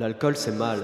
L'alcool c'est mal.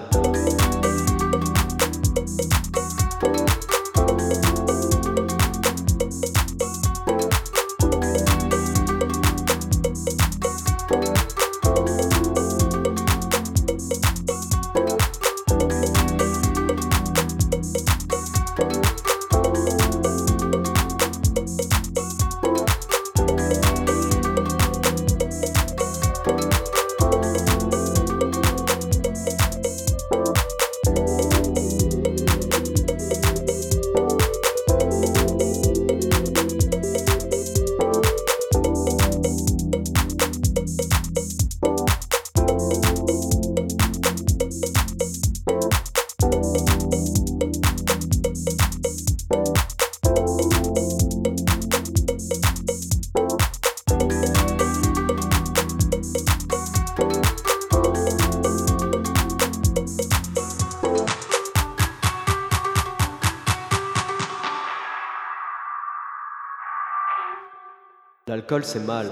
L'alcool c'est mal.